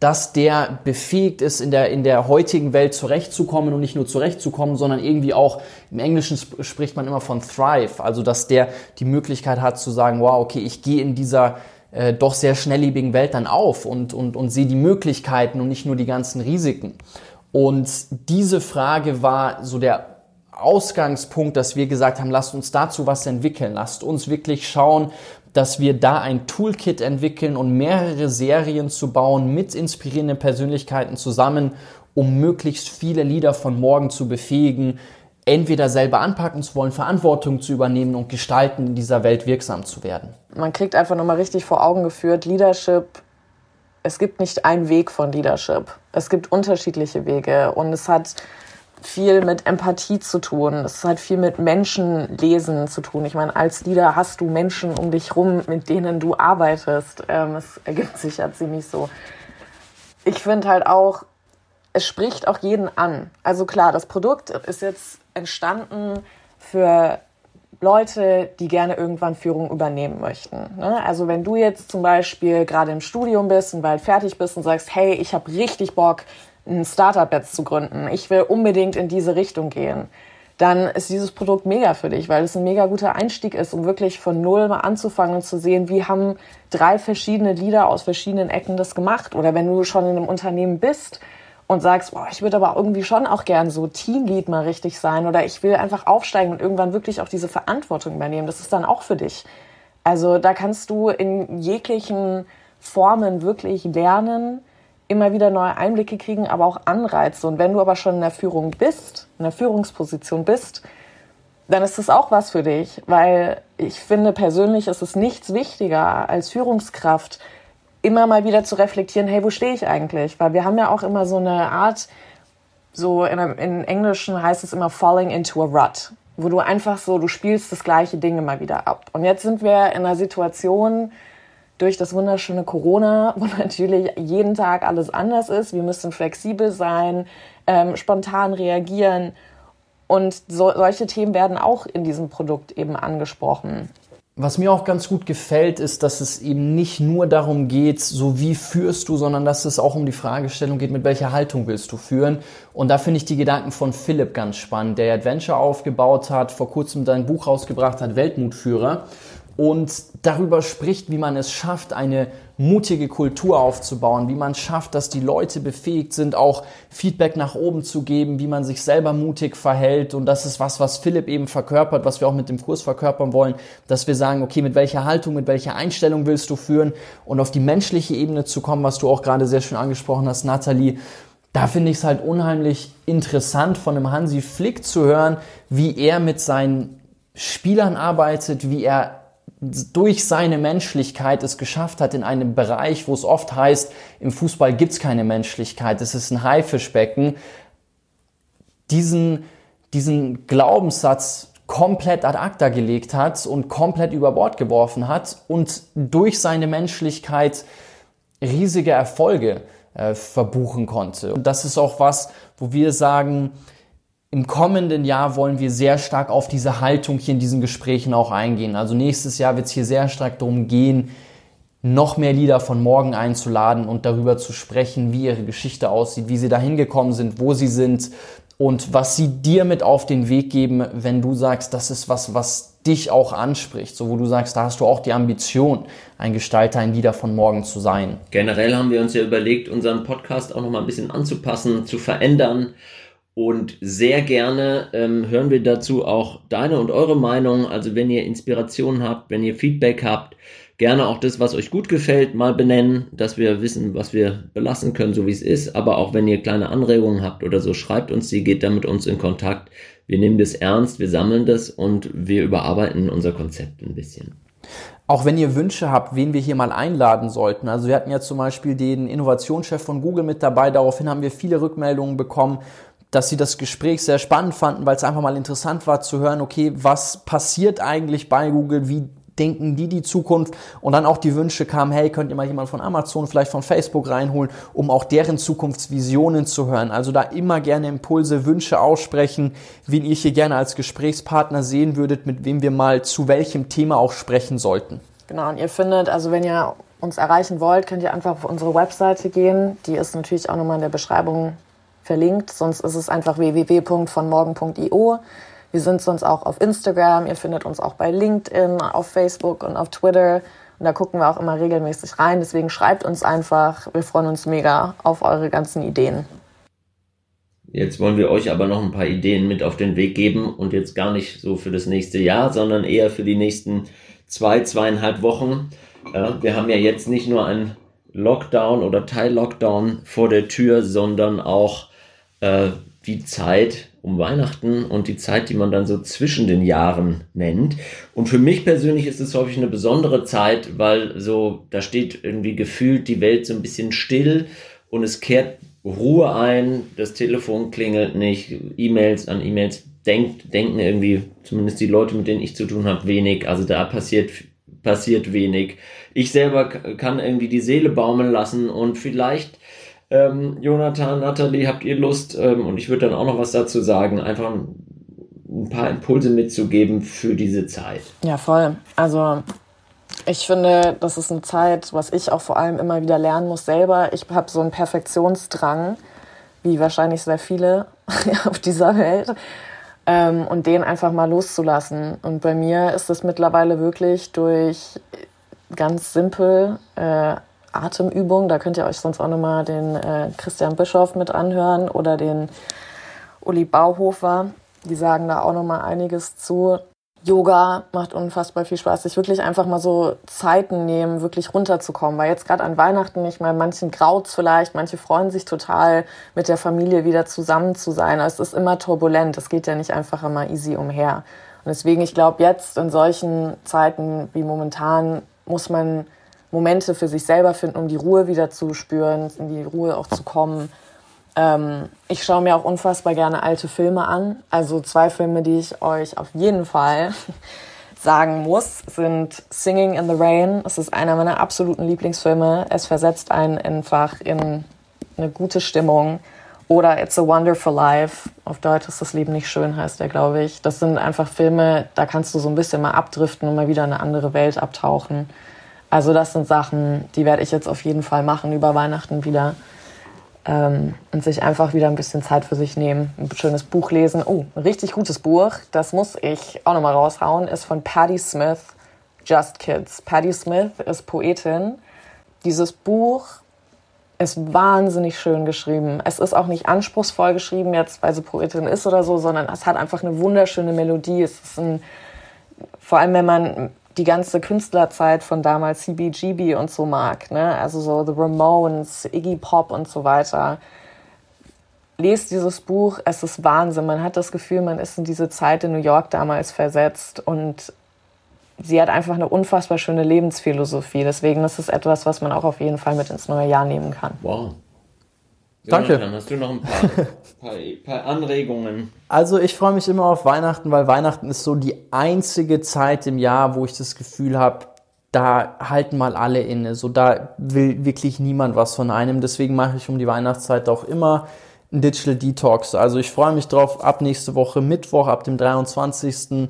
Dass der befähigt ist, in der, in der heutigen Welt zurechtzukommen und nicht nur zurechtzukommen, sondern irgendwie auch, im Englischen spricht man immer von Thrive, also dass der die Möglichkeit hat zu sagen, wow, okay, ich gehe in dieser äh, doch sehr schnelllebigen Welt dann auf und, und, und sehe die Möglichkeiten und nicht nur die ganzen Risiken. Und diese Frage war so der Ausgangspunkt, dass wir gesagt haben, lasst uns dazu was entwickeln, lasst uns wirklich schauen, dass wir da ein Toolkit entwickeln und mehrere Serien zu bauen mit inspirierenden Persönlichkeiten zusammen, um möglichst viele Lieder von morgen zu befähigen, entweder selber anpacken zu wollen, Verantwortung zu übernehmen und gestalten in dieser Welt wirksam zu werden. Man kriegt einfach nochmal richtig vor Augen geführt, Leadership, es gibt nicht einen Weg von Leadership. Es gibt unterschiedliche Wege und es hat viel mit Empathie zu tun. Es hat viel mit Menschenlesen zu tun. Ich meine, als Leader hast du Menschen um dich rum, mit denen du arbeitest. Ähm, es ergibt sich ja ziemlich so. Ich finde halt auch, es spricht auch jeden an. Also klar, das Produkt ist jetzt entstanden für Leute, die gerne irgendwann Führung übernehmen möchten. Ne? Also wenn du jetzt zum Beispiel gerade im Studium bist und bald fertig bist und sagst, hey, ich habe richtig Bock, ein Startup jetzt zu gründen. Ich will unbedingt in diese Richtung gehen. dann ist dieses Produkt mega für dich, weil es ein mega guter Einstieg ist, um wirklich von Null mal anzufangen und zu sehen, wie haben drei verschiedene Lieder aus verschiedenen Ecken das gemacht. Oder wenn du schon in einem Unternehmen bist und sagst, boah, ich würde aber irgendwie schon auch gern so Teamlead mal richtig sein oder ich will einfach aufsteigen und irgendwann wirklich auch diese Verantwortung übernehmen. Das ist dann auch für dich. Also da kannst du in jeglichen Formen wirklich lernen, immer wieder neue Einblicke kriegen, aber auch Anreize. Und wenn du aber schon in der Führung bist, in der Führungsposition bist, dann ist das auch was für dich, weil ich finde persönlich ist es nichts wichtiger als Führungskraft, immer mal wieder zu reflektieren, hey, wo stehe ich eigentlich? Weil wir haben ja auch immer so eine Art, so in, in Englischen heißt es immer falling into a rut, wo du einfach so, du spielst das gleiche Ding immer wieder ab. Und jetzt sind wir in einer Situation, durch das wunderschöne Corona, wo natürlich jeden Tag alles anders ist. Wir müssen flexibel sein, ähm, spontan reagieren. Und so, solche Themen werden auch in diesem Produkt eben angesprochen. Was mir auch ganz gut gefällt, ist, dass es eben nicht nur darum geht, so wie führst du, sondern dass es auch um die Fragestellung geht, mit welcher Haltung willst du führen. Und da finde ich die Gedanken von Philipp ganz spannend, der Adventure aufgebaut hat, vor kurzem sein Buch rausgebracht hat, Weltmutführer und darüber spricht, wie man es schafft, eine mutige Kultur aufzubauen, wie man schafft, dass die Leute befähigt sind, auch Feedback nach oben zu geben, wie man sich selber mutig verhält. Und das ist was, was Philipp eben verkörpert, was wir auch mit dem Kurs verkörpern wollen, dass wir sagen, okay, mit welcher Haltung, mit welcher Einstellung willst du führen und auf die menschliche Ebene zu kommen, was du auch gerade sehr schön angesprochen hast, Nathalie. Da finde ich es halt unheimlich interessant, von einem Hansi Flick zu hören, wie er mit seinen Spielern arbeitet, wie er durch seine Menschlichkeit es geschafft hat in einem Bereich, wo es oft heißt, im Fußball gibt's keine Menschlichkeit, es ist ein Haifischbecken, diesen, diesen Glaubenssatz komplett ad acta gelegt hat und komplett über Bord geworfen hat und durch seine Menschlichkeit riesige Erfolge äh, verbuchen konnte. Und das ist auch was, wo wir sagen, im kommenden Jahr wollen wir sehr stark auf diese Haltung hier in diesen Gesprächen auch eingehen. Also nächstes Jahr wird es hier sehr stark darum gehen, noch mehr Lieder von morgen einzuladen und darüber zu sprechen, wie ihre Geschichte aussieht, wie sie dahin gekommen sind, wo sie sind und was sie dir mit auf den Weg geben, wenn du sagst, das ist was, was dich auch anspricht, so wo du sagst, da hast du auch die Ambition, ein Gestalter, ein Lieder von morgen zu sein. Generell haben wir uns ja überlegt, unseren Podcast auch noch mal ein bisschen anzupassen, zu verändern und sehr gerne ähm, hören wir dazu auch deine und eure Meinung. Also wenn ihr Inspirationen habt, wenn ihr Feedback habt, gerne auch das, was euch gut gefällt, mal benennen, dass wir wissen, was wir belassen können, so wie es ist. Aber auch wenn ihr kleine Anregungen habt oder so, schreibt uns die, geht da mit uns in Kontakt. Wir nehmen das ernst, wir sammeln das und wir überarbeiten unser Konzept ein bisschen. Auch wenn ihr Wünsche habt, wen wir hier mal einladen sollten. Also wir hatten ja zum Beispiel den Innovationschef von Google mit dabei. Daraufhin haben wir viele Rückmeldungen bekommen dass sie das Gespräch sehr spannend fanden, weil es einfach mal interessant war zu hören, okay, was passiert eigentlich bei Google, wie denken die die Zukunft und dann auch die Wünsche kamen, hey, könnt ihr mal jemand von Amazon, vielleicht von Facebook reinholen, um auch deren Zukunftsvisionen zu hören. Also da immer gerne Impulse, Wünsche aussprechen, wen ihr hier gerne als Gesprächspartner sehen würdet, mit wem wir mal zu welchem Thema auch sprechen sollten. Genau, und ihr findet, also wenn ihr uns erreichen wollt, könnt ihr einfach auf unsere Webseite gehen. Die ist natürlich auch nochmal in der Beschreibung verlinkt. Sonst ist es einfach www.vonmorgen.io. Wir sind sonst auch auf Instagram. Ihr findet uns auch bei LinkedIn, auf Facebook und auf Twitter. Und da gucken wir auch immer regelmäßig rein. Deswegen schreibt uns einfach. Wir freuen uns mega auf eure ganzen Ideen. Jetzt wollen wir euch aber noch ein paar Ideen mit auf den Weg geben und jetzt gar nicht so für das nächste Jahr, sondern eher für die nächsten zwei, zweieinhalb Wochen. Wir haben ja jetzt nicht nur ein Lockdown oder Teil-Lockdown vor der Tür, sondern auch äh, die Zeit um Weihnachten und die Zeit, die man dann so zwischen den Jahren nennt. Und für mich persönlich ist es häufig eine besondere Zeit, weil so, da steht irgendwie gefühlt die Welt so ein bisschen still und es kehrt Ruhe ein, das Telefon klingelt nicht, E-Mails an E-Mails denkt, denken irgendwie, zumindest die Leute, mit denen ich zu tun habe, wenig. Also da passiert, passiert wenig. Ich selber kann irgendwie die Seele baumeln lassen und vielleicht ähm, Jonathan, Nathalie, habt ihr Lust, ähm, und ich würde dann auch noch was dazu sagen, einfach ein paar Impulse mitzugeben für diese Zeit? Ja, voll. Also ich finde, das ist eine Zeit, was ich auch vor allem immer wieder lernen muss selber. Ich habe so einen Perfektionsdrang, wie wahrscheinlich sehr viele auf dieser Welt. ähm, und den einfach mal loszulassen. Und bei mir ist es mittlerweile wirklich durch ganz simpel äh, Atemübungen. Da könnt ihr euch sonst auch nochmal den äh, Christian Bischof mit anhören oder den Uli Bauhofer. Die sagen da auch nochmal einiges zu. Yoga macht unfassbar viel Spaß, sich wirklich einfach mal so Zeiten nehmen, wirklich runterzukommen. Weil jetzt gerade an Weihnachten, ich meine, manchen graut's vielleicht, manche freuen sich total, mit der Familie wieder zusammen zu sein. Aber es ist immer turbulent, es geht ja nicht einfach immer easy umher. Und deswegen, ich glaube, jetzt in solchen Zeiten wie momentan muss man Momente für sich selber finden, um die Ruhe wieder zu spüren, in die Ruhe auch zu kommen. Ähm, ich schaue mir auch unfassbar gerne alte Filme an. Also zwei Filme, die ich euch auf jeden Fall sagen muss, sind Singing in the Rain. Es ist einer meiner absoluten Lieblingsfilme. Es versetzt einen einfach in eine gute Stimmung. Oder It's a Wonderful Life. Auf Deutsch ist das Leben nicht schön, heißt der, glaube ich. Das sind einfach Filme, da kannst du so ein bisschen mal abdriften und mal wieder in eine andere Welt abtauchen. Also das sind Sachen, die werde ich jetzt auf jeden Fall machen über Weihnachten wieder. Ähm, und sich einfach wieder ein bisschen Zeit für sich nehmen. Ein schönes Buch lesen. Oh, ein richtig gutes Buch. Das muss ich auch nochmal raushauen. Ist von Patti Smith, Just Kids. Patti Smith ist Poetin. Dieses Buch ist wahnsinnig schön geschrieben. Es ist auch nicht anspruchsvoll geschrieben, jetzt weil sie Poetin ist oder so, sondern es hat einfach eine wunderschöne Melodie. Es ist ein, vor allem wenn man die ganze Künstlerzeit von damals CBGB und so mag, ne? also so The Ramones, Iggy Pop und so weiter. Lest dieses Buch, es ist Wahnsinn. Man hat das Gefühl, man ist in diese Zeit in New York damals versetzt und sie hat einfach eine unfassbar schöne Lebensphilosophie. Deswegen ist es etwas, was man auch auf jeden Fall mit ins neue Jahr nehmen kann. Wow. Danke. Dann hast du noch ein paar, paar, paar Anregungen. Also ich freue mich immer auf Weihnachten, weil Weihnachten ist so die einzige Zeit im Jahr, wo ich das Gefühl habe, da halten mal alle inne. So da will wirklich niemand was von einem. Deswegen mache ich um die Weihnachtszeit auch immer ein Digital Detox. Also ich freue mich drauf. Ab nächste Woche Mittwoch, ab dem 23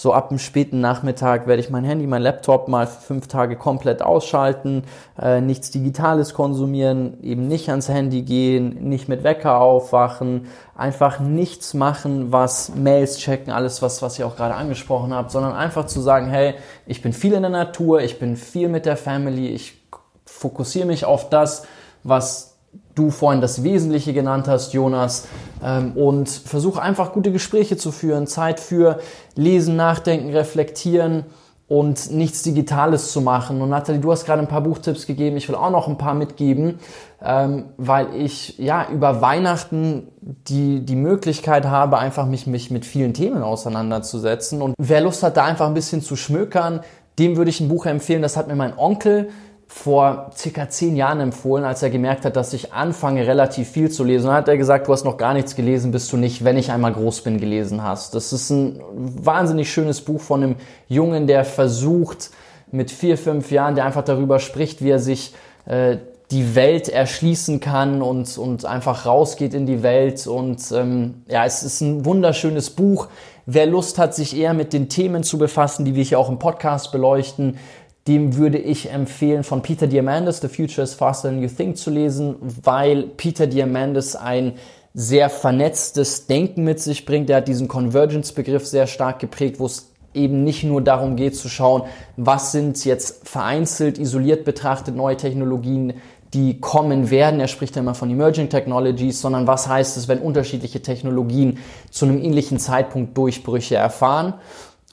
so ab dem späten Nachmittag werde ich mein Handy, mein Laptop mal fünf Tage komplett ausschalten, äh, nichts Digitales konsumieren, eben nicht ans Handy gehen, nicht mit Wecker aufwachen, einfach nichts machen, was Mails checken, alles was, was ihr auch gerade angesprochen habt, sondern einfach zu sagen, hey, ich bin viel in der Natur, ich bin viel mit der Family, ich fokussiere mich auf das, was du vorhin das Wesentliche genannt hast, Jonas, ähm, und versuche einfach gute Gespräche zu führen, Zeit für Lesen, Nachdenken, Reflektieren und nichts Digitales zu machen. Und Nathalie, du hast gerade ein paar Buchtipps gegeben, ich will auch noch ein paar mitgeben, ähm, weil ich ja über Weihnachten die, die Möglichkeit habe, einfach mich, mich mit vielen Themen auseinanderzusetzen. Und wer Lust hat, da einfach ein bisschen zu schmökern, dem würde ich ein Buch empfehlen, das hat mir mein Onkel vor circa zehn Jahren empfohlen, als er gemerkt hat, dass ich anfange, relativ viel zu lesen. Dann hat er gesagt, du hast noch gar nichts gelesen, bis du nicht, wenn ich einmal groß bin, gelesen hast. Das ist ein wahnsinnig schönes Buch von einem Jungen, der versucht, mit vier, fünf Jahren, der einfach darüber spricht, wie er sich äh, die Welt erschließen kann und, und einfach rausgeht in die Welt. Und ähm, ja, es ist ein wunderschönes Buch. Wer Lust hat, sich eher mit den Themen zu befassen, die wir hier auch im Podcast beleuchten, dem würde ich empfehlen, von Peter Diamandis The Future is Faster Than You Think zu lesen, weil Peter Diamandis ein sehr vernetztes Denken mit sich bringt. Er hat diesen Convergence-Begriff sehr stark geprägt, wo es eben nicht nur darum geht zu schauen, was sind jetzt vereinzelt, isoliert betrachtet neue Technologien, die kommen werden. Er spricht ja immer von Emerging Technologies, sondern was heißt es, wenn unterschiedliche Technologien zu einem ähnlichen Zeitpunkt Durchbrüche erfahren.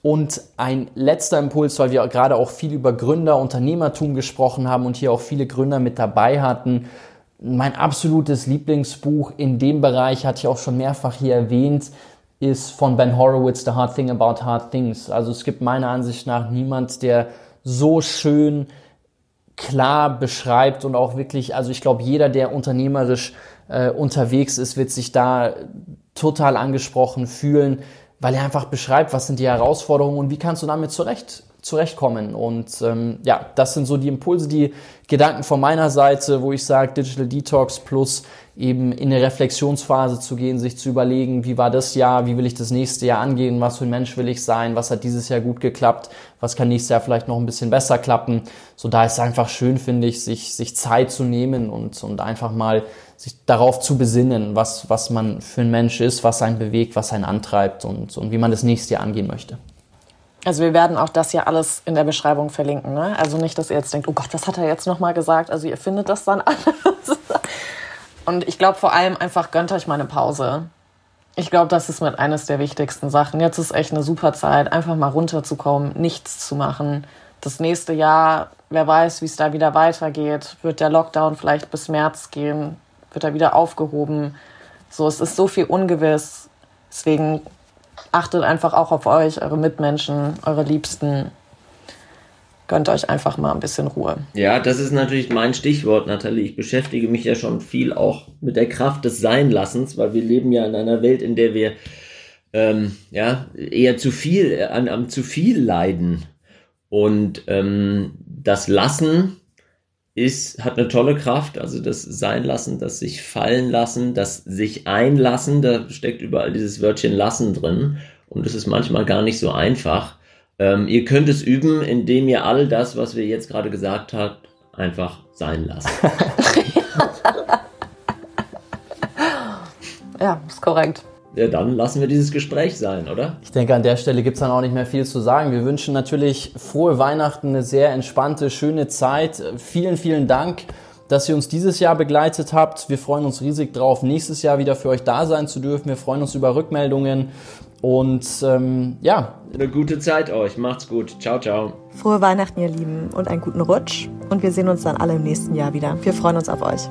Und ein letzter Impuls, weil wir gerade auch viel über Gründer, Unternehmertum gesprochen haben und hier auch viele Gründer mit dabei hatten. Mein absolutes Lieblingsbuch in dem Bereich, hatte ich auch schon mehrfach hier erwähnt, ist von Ben Horowitz, The Hard Thing About Hard Things. Also es gibt meiner Ansicht nach niemand, der so schön klar beschreibt und auch wirklich, also ich glaube, jeder, der unternehmerisch äh, unterwegs ist, wird sich da total angesprochen fühlen weil er einfach beschreibt, was sind die Herausforderungen und wie kannst du damit zurecht zurechtkommen. Und ähm, ja, das sind so die Impulse, die Gedanken von meiner Seite, wo ich sage, Digital Detox plus eben in eine Reflexionsphase zu gehen, sich zu überlegen, wie war das Jahr, wie will ich das nächste Jahr angehen, was für ein Mensch will ich sein, was hat dieses Jahr gut geklappt, was kann nächstes Jahr vielleicht noch ein bisschen besser klappen. So da ist es einfach schön, finde ich, sich, sich Zeit zu nehmen und, und einfach mal sich darauf zu besinnen, was, was man für ein Mensch ist, was einen bewegt, was einen antreibt und, und wie man das nächste Jahr angehen möchte. Also wir werden auch das hier alles in der Beschreibung verlinken. Ne? Also nicht, dass ihr jetzt denkt, oh Gott, das hat er jetzt nochmal gesagt. Also ihr findet das dann alles. Und ich glaube vor allem einfach, gönnt euch mal eine Pause. Ich glaube, das ist mit eines der wichtigsten Sachen. Jetzt ist echt eine super Zeit, einfach mal runterzukommen, nichts zu machen. Das nächste Jahr, wer weiß, wie es da wieder weitergeht. Wird der Lockdown vielleicht bis März gehen? Wird er wieder aufgehoben? So, es ist so viel ungewiss. Deswegen achtet einfach auch auf euch, eure Mitmenschen, eure Liebsten. Gönnt euch einfach mal ein bisschen Ruhe. Ja, das ist natürlich mein Stichwort, Nathalie. Ich beschäftige mich ja schon viel auch mit der Kraft des Seinlassens, weil wir leben ja in einer Welt, in der wir ähm, ja eher zu viel an, am zu viel leiden. Und ähm, das Lassen ist, hat eine tolle Kraft, also das Sein lassen, das sich fallen lassen, das sich einlassen, da steckt überall dieses Wörtchen lassen drin und es ist manchmal gar nicht so einfach. Ähm, ihr könnt es üben, indem ihr all das, was wir jetzt gerade gesagt habt, einfach sein lasst. ja, ist korrekt ja, dann lassen wir dieses Gespräch sein, oder? Ich denke, an der Stelle gibt es dann auch nicht mehr viel zu sagen. Wir wünschen natürlich frohe Weihnachten, eine sehr entspannte, schöne Zeit. Vielen, vielen Dank, dass ihr uns dieses Jahr begleitet habt. Wir freuen uns riesig drauf, nächstes Jahr wieder für euch da sein zu dürfen. Wir freuen uns über Rückmeldungen und ähm, ja. Eine gute Zeit euch. Macht's gut. Ciao, ciao. Frohe Weihnachten, ihr Lieben, und einen guten Rutsch. Und wir sehen uns dann alle im nächsten Jahr wieder. Wir freuen uns auf euch.